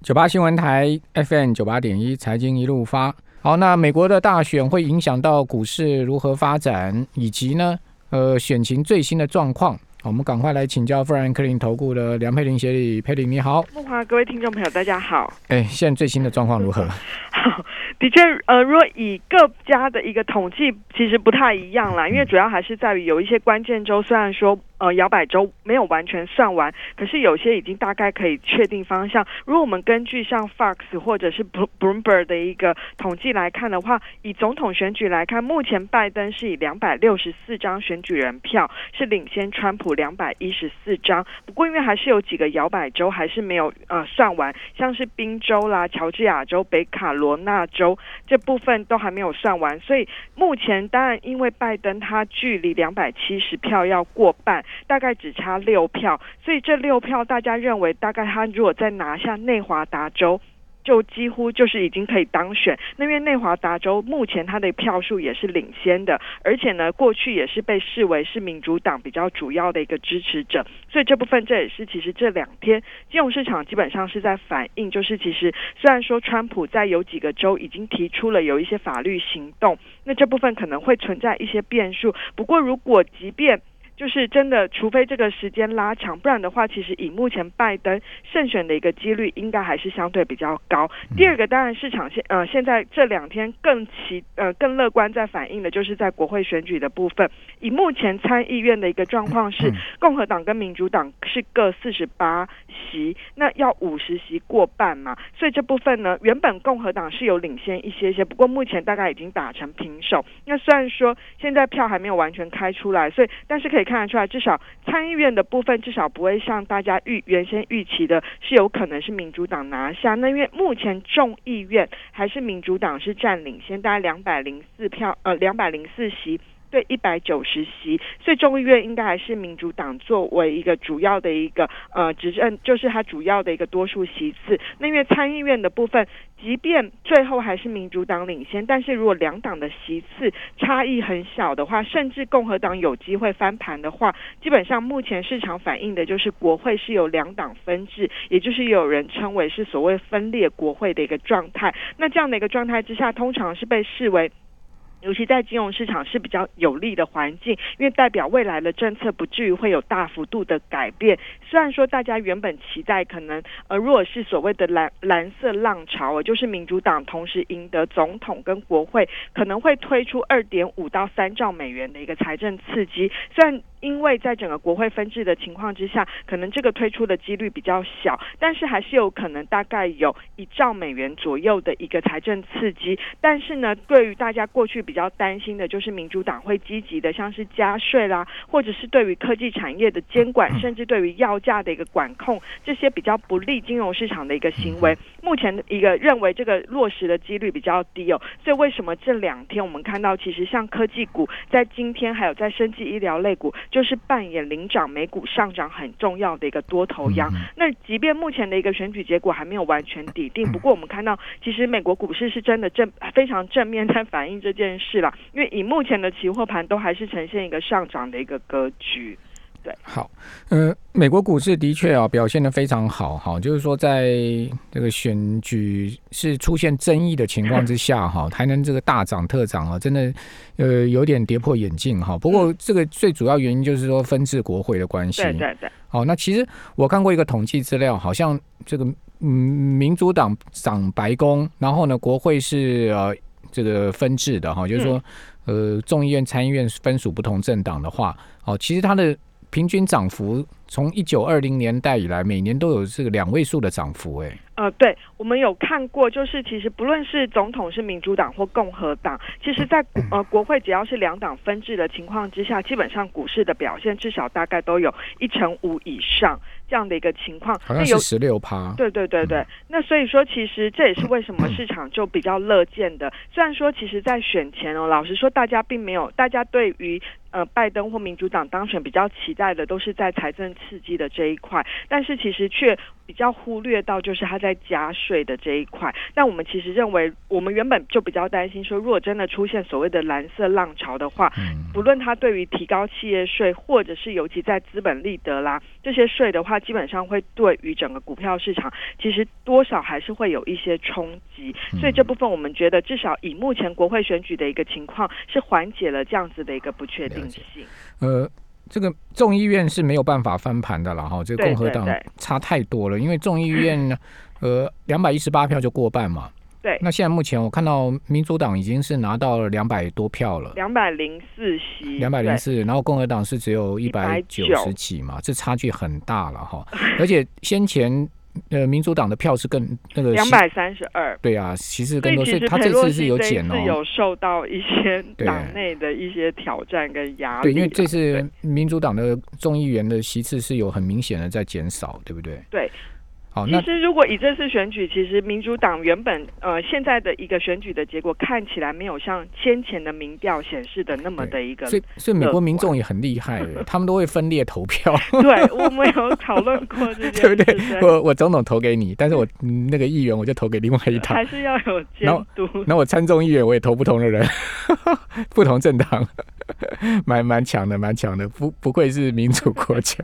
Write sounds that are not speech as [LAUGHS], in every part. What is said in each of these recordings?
九八新闻台 FM 九八点一，财经一路发。好，那美国的大选会影响到股市如何发展，以及呢，呃，选情最新的状况。我们赶快来请教富兰克林投顾的梁佩玲协理，佩玲你好。各位听众朋友，大家好。哎，现在最新的状况如何？好，[LAUGHS] 的确，呃，如果以各家的一个统计，其实不太一样啦，因为主要还是在于有一些关键州，虽然说。呃，摇摆州没有完全算完，可是有些已经大概可以确定方向。如果我们根据像 Fox 或者是 Bloomberg 的一个统计来看的话，以总统选举来看，目前拜登是以两百六十四张选举人票是领先川普两百一十四张。不过因为还是有几个摇摆州还是没有呃算完，像是宾州啦、乔治亚州、北卡罗纳州这部分都还没有算完，所以目前当然因为拜登他距离两百七十票要过半。大概只差六票，所以这六票大家认为，大概他如果再拿下内华达州，就几乎就是已经可以当选。那因为内华达州目前他的票数也是领先的，而且呢，过去也是被视为是民主党比较主要的一个支持者，所以这部分这也是其实这两天金融市场基本上是在反映，就是其实虽然说川普在有几个州已经提出了有一些法律行动，那这部分可能会存在一些变数。不过如果即便就是真的，除非这个时间拉长，不然的话，其实以目前拜登胜选的一个几率，应该还是相对比较高。第二个，当然市场现呃现在这两天更期呃更乐观，在反映的就是在国会选举的部分。以目前参议院的一个状况是，共和党跟民主党是各四十八席，那要五十席过半嘛，所以这部分呢，原本共和党是有领先一些些，不过目前大概已经打成平手。那虽然说现在票还没有完全开出来，所以但是可以。看得出来，至少参议院的部分至少不会像大家预原先预期的，是有可能是民主党拿下。那因为目前众议院还是民主党是占领先，大概两百零四票，呃，两百零四席。对一百九十席，所以众议院应该还是民主党作为一个主要的一个呃执政，就是它主要的一个多数席次。那因为参议院的部分，即便最后还是民主党领先，但是如果两党的席次差异很小的话，甚至共和党有机会翻盘的话，基本上目前市场反映的就是国会是有两党分治，也就是有人称为是所谓分裂国会的一个状态。那这样的一个状态之下，通常是被视为。尤其在金融市场是比较有利的环境，因为代表未来的政策不至于会有大幅度的改变。虽然说大家原本期待可能，呃，如果是所谓的蓝蓝色浪潮，就是民主党同时赢得总统跟国会，可能会推出二点五到三兆美元的一个财政刺激。虽然因为在整个国会分治的情况之下，可能这个推出的几率比较小，但是还是有可能大概有一兆美元左右的一个财政刺激。但是呢，对于大家过去比较担心的，就是民主党会积极的，像是加税啦，或者是对于科技产业的监管，甚至对于药价的一个管控，这些比较不利金融市场的一个行为，目前的一个认为这个落实的几率比较低哦。所以为什么这两天我们看到，其实像科技股在今天还有在生技医疗类股。就是扮演领涨美股上涨很重要的一个多头羊。那即便目前的一个选举结果还没有完全抵定，不过我们看到，其实美国股市是真的正非常正面在反映这件事了。因为以目前的期货盘都还是呈现一个上涨的一个格局。对，好，呃，美国股市的确啊表现的非常好，哈，就是说在这个选举是出现争议的情况之下，哈，还能这个大涨特涨啊，真的呃有点跌破眼镜哈。不过这个最主要原因就是说分治国会的关系，对对对。好，那其实我看过一个统计资料，好像这个嗯民主党掌白宫，然后呢国会是呃这个分治的哈，就是说呃众议院参议院分属不同政党的话，哦，其实它的。平均涨幅从一九二零年代以来，每年都有这个两位数的涨幅，哎。呃，对，我们有看过，就是其实不论是总统是民主党或共和党，其实，在呃国会只要是两党分治的情况之下，基本上股市的表现至少大概都有一成五以上这样的一个情况。好像是十六趴。对对对对，那所以说，其实这也是为什么市场就比较乐见的。虽然说，其实，在选前哦，老实说，大家并没有，大家对于呃拜登或民主党当选比较期待的，都是在财政刺激的这一块，但是其实却比较忽略到就是他在加税的这一块。那我们其实认为，我们原本就比较担心说，如果真的出现所谓的蓝色浪潮的话，不论它对于提高企业税，或者是尤其在资本利得啦这些税的话，基本上会对于整个股票市场其实多少还是会有一些冲击。所以这部分我们觉得，至少以目前国会选举的一个情况，是缓解了这样子的一个不确定性。呃，这个众议院是没有办法翻盘的了哈，这个共和党差太多了，因为众议院呢，[CLEARS THROAT] 呃，两百一十八票就过半嘛。对。那现在目前我看到民主党已经是拿到了两百多票了，两百零四席，两百零四，然后共和党是只有一百九十几嘛，这差距很大了哈。而且先前。呃，民主党的票是更那个两百三十二，对啊，其实更多是他这次是有减哦，有受到一些党内的一些挑战跟压力。对，因为这次民主党的众议员的席次是有很明显的在减少，对不对？对。其实，如果以这次选举，其实民主党原本呃现在的一个选举的结果看起来没有像先前的民调显示的那么的一个，所以所以美国民众也很厉害，他们都会分裂投票。[LAUGHS] 对，我们有讨论过这件，对不对？我我总统投给你，但是我那个议员我就投给另外一党，还是要有 [LAUGHS] 监督。那我参众议员我也投不同的人，[LAUGHS] 不同政党，蛮蛮强的，蛮强的，不不愧是民主国家。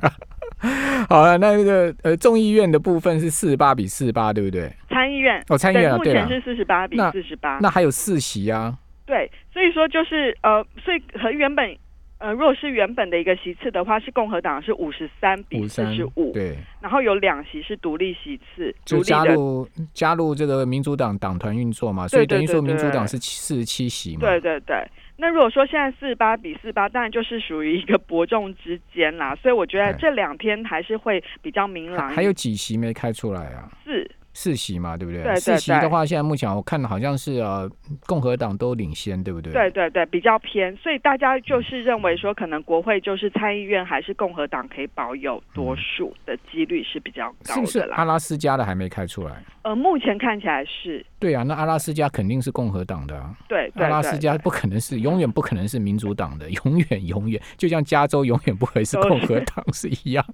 [LAUGHS] 好了，那那个呃，众议院的部分是四十八比四十八，对不对？参议院哦，参议院目前是四十八比四十八，那还有四席啊。对，所以说就是呃，所以和原本呃，如果是原本的一个席次的话，是共和党是五十三比四十五，对，然后有两席是独立席次，就加入加入这个民主党党团运作嘛，所以等于说民主党是四十七席嘛，对对对。那如果说现在四十八比四八，当然就是属于一个伯仲之间啦，所以我觉得这两天还是会比较明朗。还有几席没开出来啊？四。四席嘛，对不对？对四席的话，现在目前我看好像是呃，共和党都领先，对不对？对对对，比较偏，所以大家就是认为说，可能国会就是参议院还是共和党可以保有多数的几率是比较高的。是不是阿拉斯加的还没开出来？呃，目前看起来是。对啊，那阿拉斯加肯定是共和党的啊。对，阿拉斯加不可能是，永远不可能是民主党的，永远永远，就像加州永远不会是共和党是一样。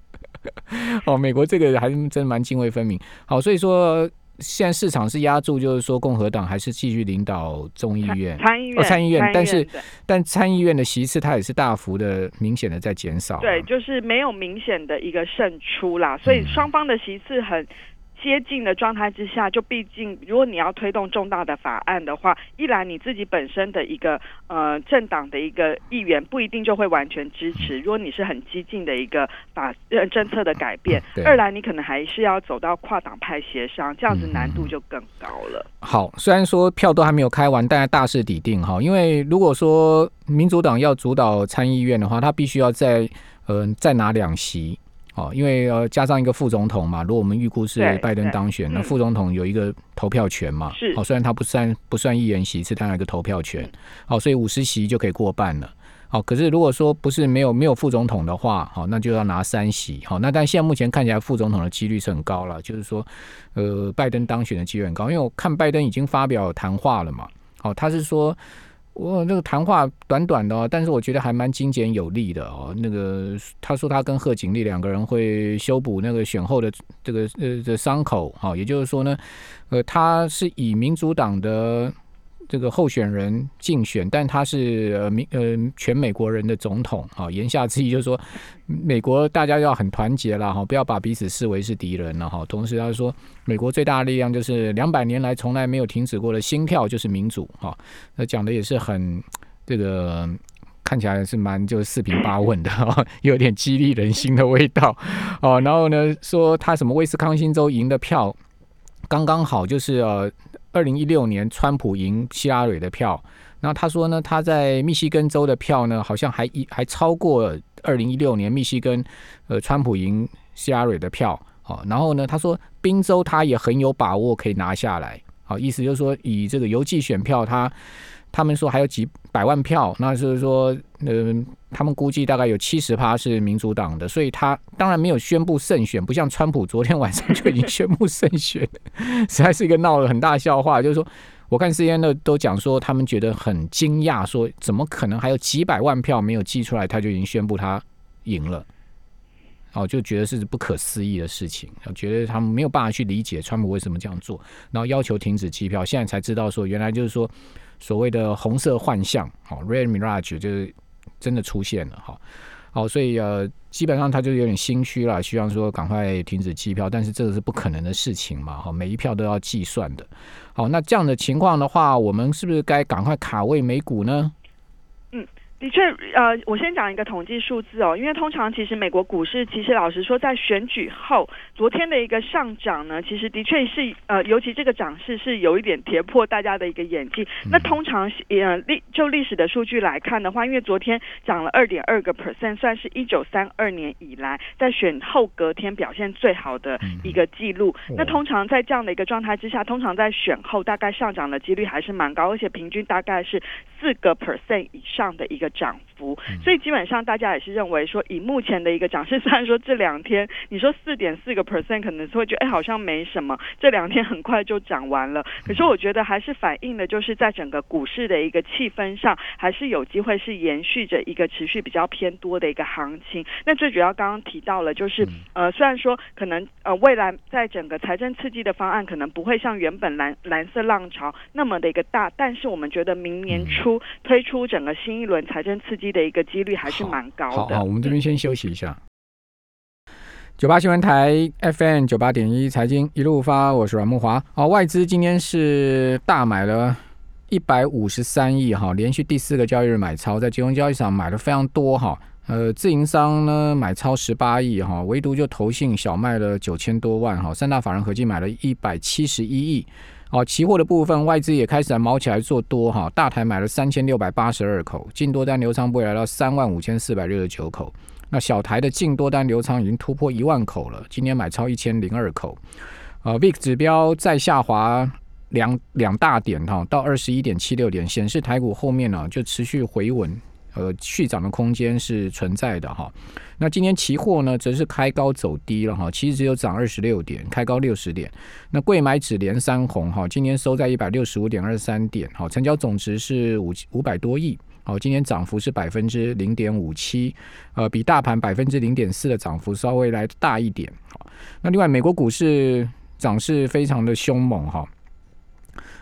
[LAUGHS] 哦，美国这个还是真蛮泾渭分明。好，所以说。现在市场是压住，就是说共和党还是继续领导众议院、参议院、参议院，但是但参议院的席次它也是大幅的、明显的在减少。对，就是没有明显的一个胜出啦，所以双方的席次很。接近的状态之下，就毕竟如果你要推动重大的法案的话，一来你自己本身的一个呃政党的一个议员不一定就会完全支持。如果你是很激进的一个法政策的改变，二来你可能还是要走到跨党派协商，这样子难度就更高了。好，虽然说票都还没有开完，但大势已定哈。因为如果说民主党要主导参议院的话，他必须要在呃再拿两席。哦，因为呃加上一个副总统嘛，如果我们预估是拜登当选，那副总统有一个投票权嘛，是，哦虽然他不算不算议员席，是他有一个投票权，好，所以五十席就可以过半了，好，可是如果说不是没有没有副总统的话，好，那就要拿三席，好，那但现在目前看起来副总统的几率是很高了，就是说，呃拜登当选的几率很高，因为我看拜登已经发表谈话了嘛，好，他是说。我那个谈话短短的，但是我觉得还蛮精简有力的哦。那个他说他跟贺锦丽两个人会修补那个选后的这个呃的伤口，哈，也就是说呢，呃，他是以民主党的。这个候选人竞选，但他是呃民呃全美国人的总统啊，言下之意就是说，美国大家要很团结了哈，不要把彼此视为是敌人了哈。同时他说，美国最大的力量就是两百年来从来没有停止过的心跳，就是民主哈。那讲的也是很这个看起来是蛮就是四平八稳的哈，有点激励人心的味道哦。然后呢，说他什么威斯康星州赢的票刚刚好，就是呃。二零一六年，川普赢希拉蕊的票，那他说呢，他在密西根州的票呢，好像还一还超过二零一六年密西根呃川普赢希拉蕊的票，哦，然后呢，他说宾州他也很有把握可以拿下来，好，意思就是说以这个邮寄选票他。他们说还有几百万票，那就是说，嗯，他们估计大概有七十趴是民主党的，所以他当然没有宣布胜选，不像川普昨天晚上就已经宣布胜选，[LAUGHS] 实在是一个闹了很大笑话。就是说，我看 C N 的都讲说，他们觉得很惊讶，说怎么可能还有几百万票没有寄出来，他就已经宣布他赢了。哦，就觉得是不可思议的事情，觉得他们没有办法去理解川普为什么这样做，然后要求停止机票。现在才知道说，原来就是说所谓的红色幻象，好，Red Mirage 就是真的出现了，哈，好，所以呃，基本上他就有点心虚了，希望说赶快停止机票，但是这个是不可能的事情嘛，哈，每一票都要计算的。好，那这样的情况的话，我们是不是该赶快卡位美股呢？的确，呃，我先讲一个统计数字哦，因为通常其实美国股市，其实老实说，在选举后，昨天的一个上涨呢，其实的确是呃，尤其这个涨势是有一点跌破大家的一个眼镜。那通常呃历就历史的数据来看的话，因为昨天涨了二点二个 percent，算是一九三二年以来在选后隔天表现最好的一个记录。那通常在这样的一个状态之下，通常在选后大概上涨的几率还是蛮高，而且平均大概是四个 percent 以上的一个。涨幅，所以基本上大家也是认为说，以目前的一个涨势，虽然说这两天你说四点四个 percent 可能是会觉得哎好像没什么，这两天很快就涨完了。可是我觉得还是反映的就是在整个股市的一个气氛上，还是有机会是延续着一个持续比较偏多的一个行情。那最主要刚刚提到了，就是呃虽然说可能呃未来在整个财政刺激的方案可能不会像原本蓝蓝色浪潮那么的一个大，但是我们觉得明年初推出整个新一轮财。真刺激的一个几率还是蛮高的。好，我们这边先休息一下。九八新闻台 FM 九八点一财经一路发，我是阮木华。好，外资今天是大买了一百五十三亿哈，连续第四个交易日买超，在金融交易上买的非常多哈。呃，自营商呢买超十八亿哈，唯独就投信小卖了九千多万哈，三大法人合计买了一百七十一亿。哦，期货的部分外资也开始毛起来做多哈，大台买了三千六百八十二口，净多单流仓部位来到三万五千四百六十九口。那小台的净多单流仓已经突破一万口了，今天买超一千零二口。呃，VIX 指标再下滑两两大点哈，到二十一点七六点，显示台股后面呢就持续回稳。呃，续涨的空间是存在的哈。那今天期货呢，则是开高走低了哈，其实只有涨二十六点，开高六十点。那贵买指连三红哈，今天收在一百六十五点二三点，好，成交总值是五五百多亿，好，今天涨幅是百分之零点五七，呃，比大盘百分之零点四的涨幅稍微来大一点。好，那另外美国股市涨势非常的凶猛哈，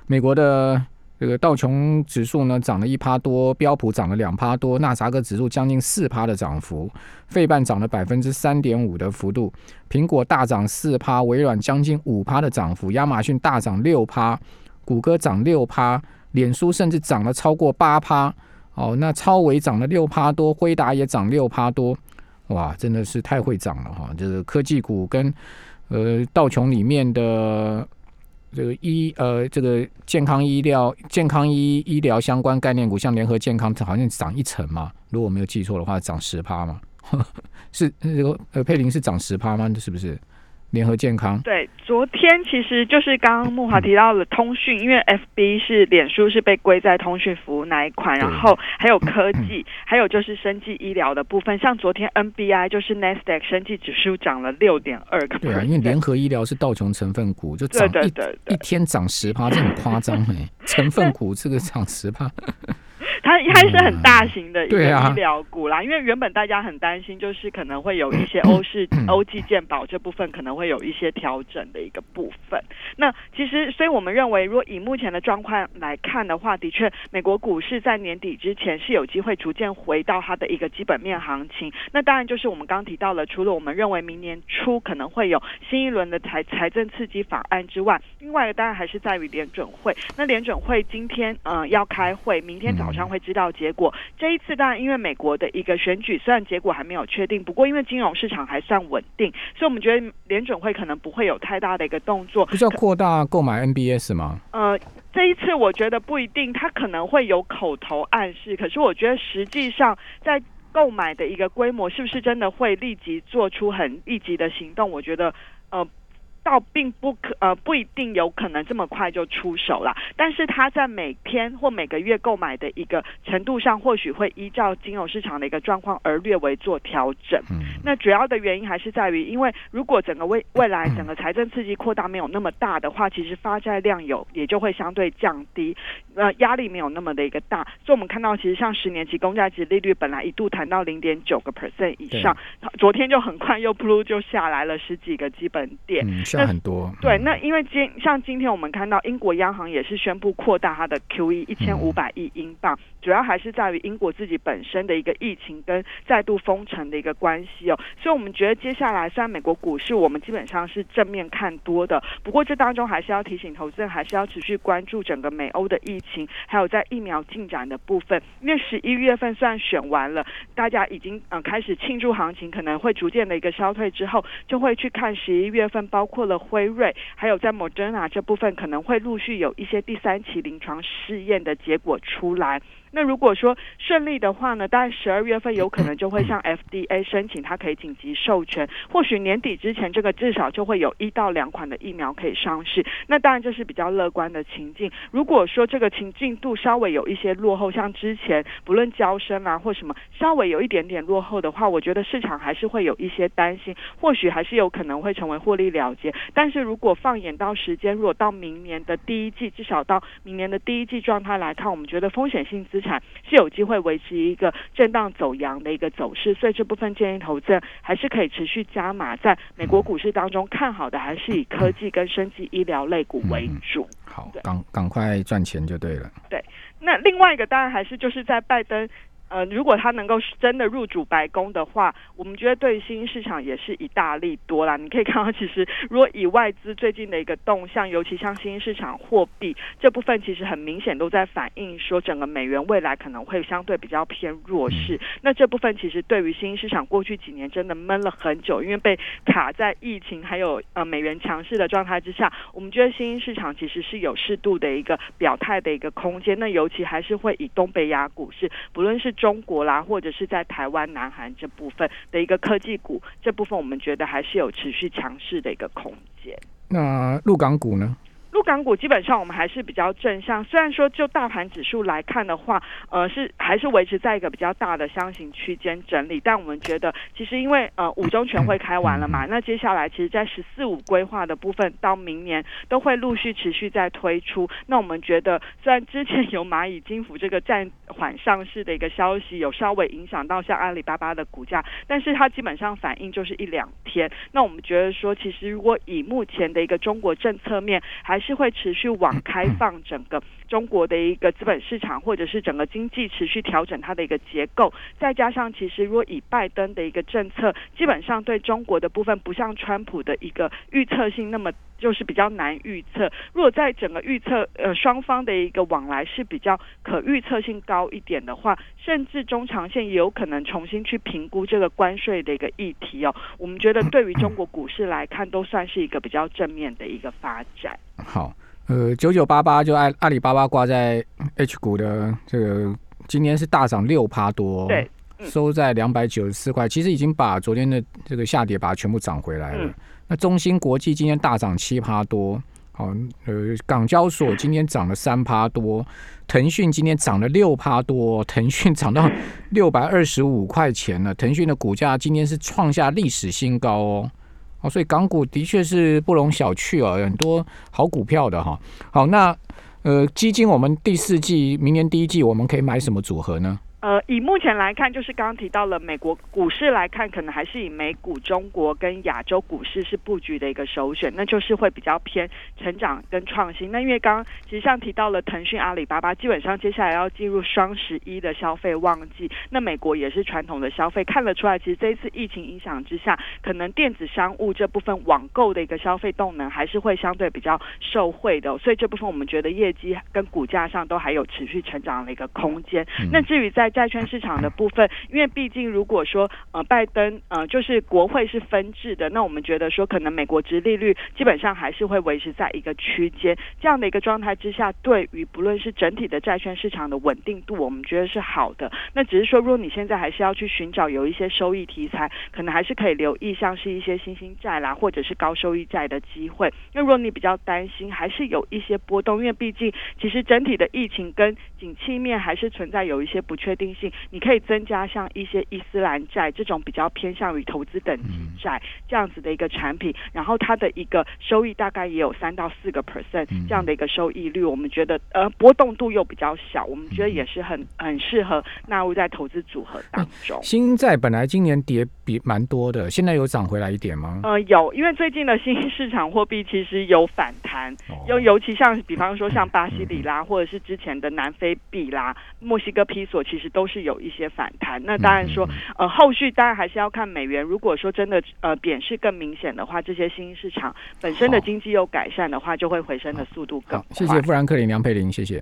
美国的。这个道琼指数呢涨了一趴多，标普涨了两趴多，纳萨克指数将近四趴的涨幅，费半涨了百分之三点五的幅度，苹果大涨四趴，微软将近五趴的涨幅，亚马逊大涨六趴，谷歌涨六趴，脸书甚至涨了超过八趴，哦，那超微涨了六趴多，辉达也涨六趴多，哇，真的是太会涨了哈！这个科技股跟呃道琼里面的。这个医呃，这个健康医疗、健康医医疗相关概念股，像联合健康，好像涨一层嘛。如果没有记错的话，涨十趴嘛。[LAUGHS] 是这个呃，佩林是涨十趴吗？是不是？联合健康。对，昨天其实就是刚刚木华提到了通讯，因为 FB 是脸书是被归在通讯服务那一款，然后还有科技，还有就是生技医疗的部分，像昨天 NBI 就是 Nasdaq 生技指数涨了六点二个，对啊，因为联合医疗是道琼成分股，就涨一一天涨十趴，这很夸张哎，成分股这个涨十趴。它它是很大型的一个医疗股啦，因为原本大家很担心，就是可能会有一些 [COUGHS] 欧式欧际健保这部分可能会有一些调整的一个部分。那其实，所以我们认为，如果以目前的状况来看的话，的确，美国股市在年底之前是有机会逐渐回到它的一个基本面行情。那当然就是我们刚提到了，除了我们认为明年初可能会有新一轮的财财政刺激法案之外，另外一个当然还是在于联准会。那联准会今天嗯要开会，明天早上。会知道结果。这一次当然，因为美国的一个选举，虽然结果还没有确定，不过因为金融市场还算稳定，所以我们觉得联准会可能不会有太大的一个动作。不是要扩大购买 NBS 吗？呃，这一次我觉得不一定，他可能会有口头暗示，可是我觉得实际上在购买的一个规模，是不是真的会立即做出很立即的行动？我觉得呃。倒并不可呃不一定有可能这么快就出手了，但是它在每天或每个月购买的一个程度上，或许会依照金融市场的一个状况而略微做调整。那主要的原因还是在于，因为如果整个未未来整个财政刺激扩大没有那么大的话，其实发债量有也就会相对降低，呃压力没有那么的一个大。所以我们看到，其实像十年期公债值利率本来一度谈到零点九个 percent 以上，昨天就很快又扑就下来了十几个基本点。很多对，那因为今像今天我们看到英国央行也是宣布扩大它的 QE 一千五百亿英镑，主要还是在于英国自己本身的一个疫情跟再度封城的一个关系哦，所以我们觉得接下来虽然美国股市我们基本上是正面看多的，不过这当中还是要提醒投资人，还是要持续关注整个美欧的疫情，还有在疫苗进展的部分，因为十一月份虽然选完了，大家已经嗯开始庆祝行情可能会逐渐的一个消退之后，就会去看十一月份包括。了辉瑞，还有在 Moderna 这部分，可能会陆续有一些第三期临床试验的结果出来。那如果说顺利的话呢，大概十二月份有可能就会向 [COUGHS] FDA 申请，它可以紧急授权。或许年底之前，这个至少就会有一到两款的疫苗可以上市。那当然这是比较乐观的情境。如果说这个情境度稍微有一些落后，像之前不论交生啊或什么稍微有一点点落后的话，我觉得市场还是会有一些担心，或许还是有可能会成为获利了结。但是如果放眼到时间，如果到明年的第一季，至少到明年的第一季状态来看，我们觉得风险性资资产是有机会维持一个震荡走阳的一个走势，所以这部分建议投资人还是可以持续加码。在美国股市当中，看好的还是以科技跟升级医疗类股为主。好，赶赶快赚钱就对了。对，那另外一个当然还是就是在拜登。呃，如果他能够真的入主白宫的话，我们觉得对新兴市场也是一大利多啦。你可以看到，其实如果以外资最近的一个动向，尤其像新兴市场货币这部分，其实很明显都在反映说，整个美元未来可能会相对比较偏弱势。那这部分其实对于新兴市场过去几年真的闷了很久，因为被卡在疫情还有呃美元强势的状态之下，我们觉得新兴市场其实是有适度的一个表态的一个空间。那尤其还是会以东北亚股市，不论是中国啦，或者是在台湾、南韩这部分的一个科技股，这部分我们觉得还是有持续强势的一个空间。那陆港股呢？陆港股基本上我们还是比较正向，虽然说就大盘指数来看的话，呃，是还是维持在一个比较大的箱型区间整理，但我们觉得其实因为呃五中全会开完了嘛，那接下来其实在十四五规划的部分到明年都会陆续持续在推出，那我们觉得虽然之前有蚂蚁金服这个暂缓上市的一个消息有稍微影响到像阿里巴巴的股价，但是它基本上反应就是一两天，那我们觉得说其实如果以目前的一个中国政策面还是会持续往开放整个中国的一个资本市场，或者是整个经济持续调整它的一个结构，再加上其实如果以拜登的一个政策，基本上对中国的部分不像川普的一个预测性那么就是比较难预测。如果在整个预测呃双方的一个往来是比较可预测性高一点的话，甚至中长线也有可能重新去评估这个关税的一个议题哦。我们觉得对于中国股市来看，都算是一个比较正面的一个发展。好，呃，九九八八就阿阿里巴巴挂在 H 股的这个，今天是大涨六趴多，对，收在两百九十四块，其实已经把昨天的这个下跌把它全部涨回来了。那中芯国际今天大涨七趴多，好，呃，港交所今天涨了三趴多，腾讯今天涨了六趴多，腾讯涨到六百二十五块钱了，腾讯的股价今天是创下历史新高哦。哦，所以港股的确是不容小觑啊，很多好股票的哈。好，那呃，基金我们第四季、明年第一季我们可以买什么组合呢？呃，以目前来看，就是刚刚提到了美国股市来看，可能还是以美股、中国跟亚洲股市是布局的一个首选，那就是会比较偏成长跟创新。那因为刚刚其实像提到了腾讯、阿里巴巴，基本上接下来要进入双十一的消费旺季，那美国也是传统的消费，看得出来，其实这一次疫情影响之下，可能电子商务这部分网购的一个消费动能还是会相对比较受惠的，所以这部分我们觉得业绩跟股价上都还有持续成长的一个空间。那至于在债券市场的部分，因为毕竟如果说呃拜登呃就是国会是分治的，那我们觉得说可能美国殖利率基本上还是会维持在一个区间这样的一个状态之下，对于不论是整体的债券市场的稳定度，我们觉得是好的。那只是说，如果你现在还是要去寻找有一些收益题材，可能还是可以留意像是一些新兴债啦，或者是高收益债的机会。那如果你比较担心，还是有一些波动，因为毕竟其实整体的疫情跟景气面还是存在有一些不确定性。你可以增加像一些伊斯兰债这种比较偏向于投资等级债这样子的一个产品，然后它的一个收益大概也有三到四个 percent 这样的一个收益率，我们觉得呃波动度又比较小，我们觉得也是很很适合纳入在投资组合当中。新债本来今年跌比蛮多的，现在有涨回来一点吗？呃，有，因为最近的新市场货币其实有反弹，尤尤其像比方说像巴西里拉，或者是之前的南非币啦、墨西哥披索，其实都是有一些反弹。那当然说，呃，后续当然还是要看美元。如果说真的呃贬势更明显的话，这些新兴市场本身的经济又改善的话，就会回升的速度更快。谢谢富兰克林、梁佩玲，谢谢。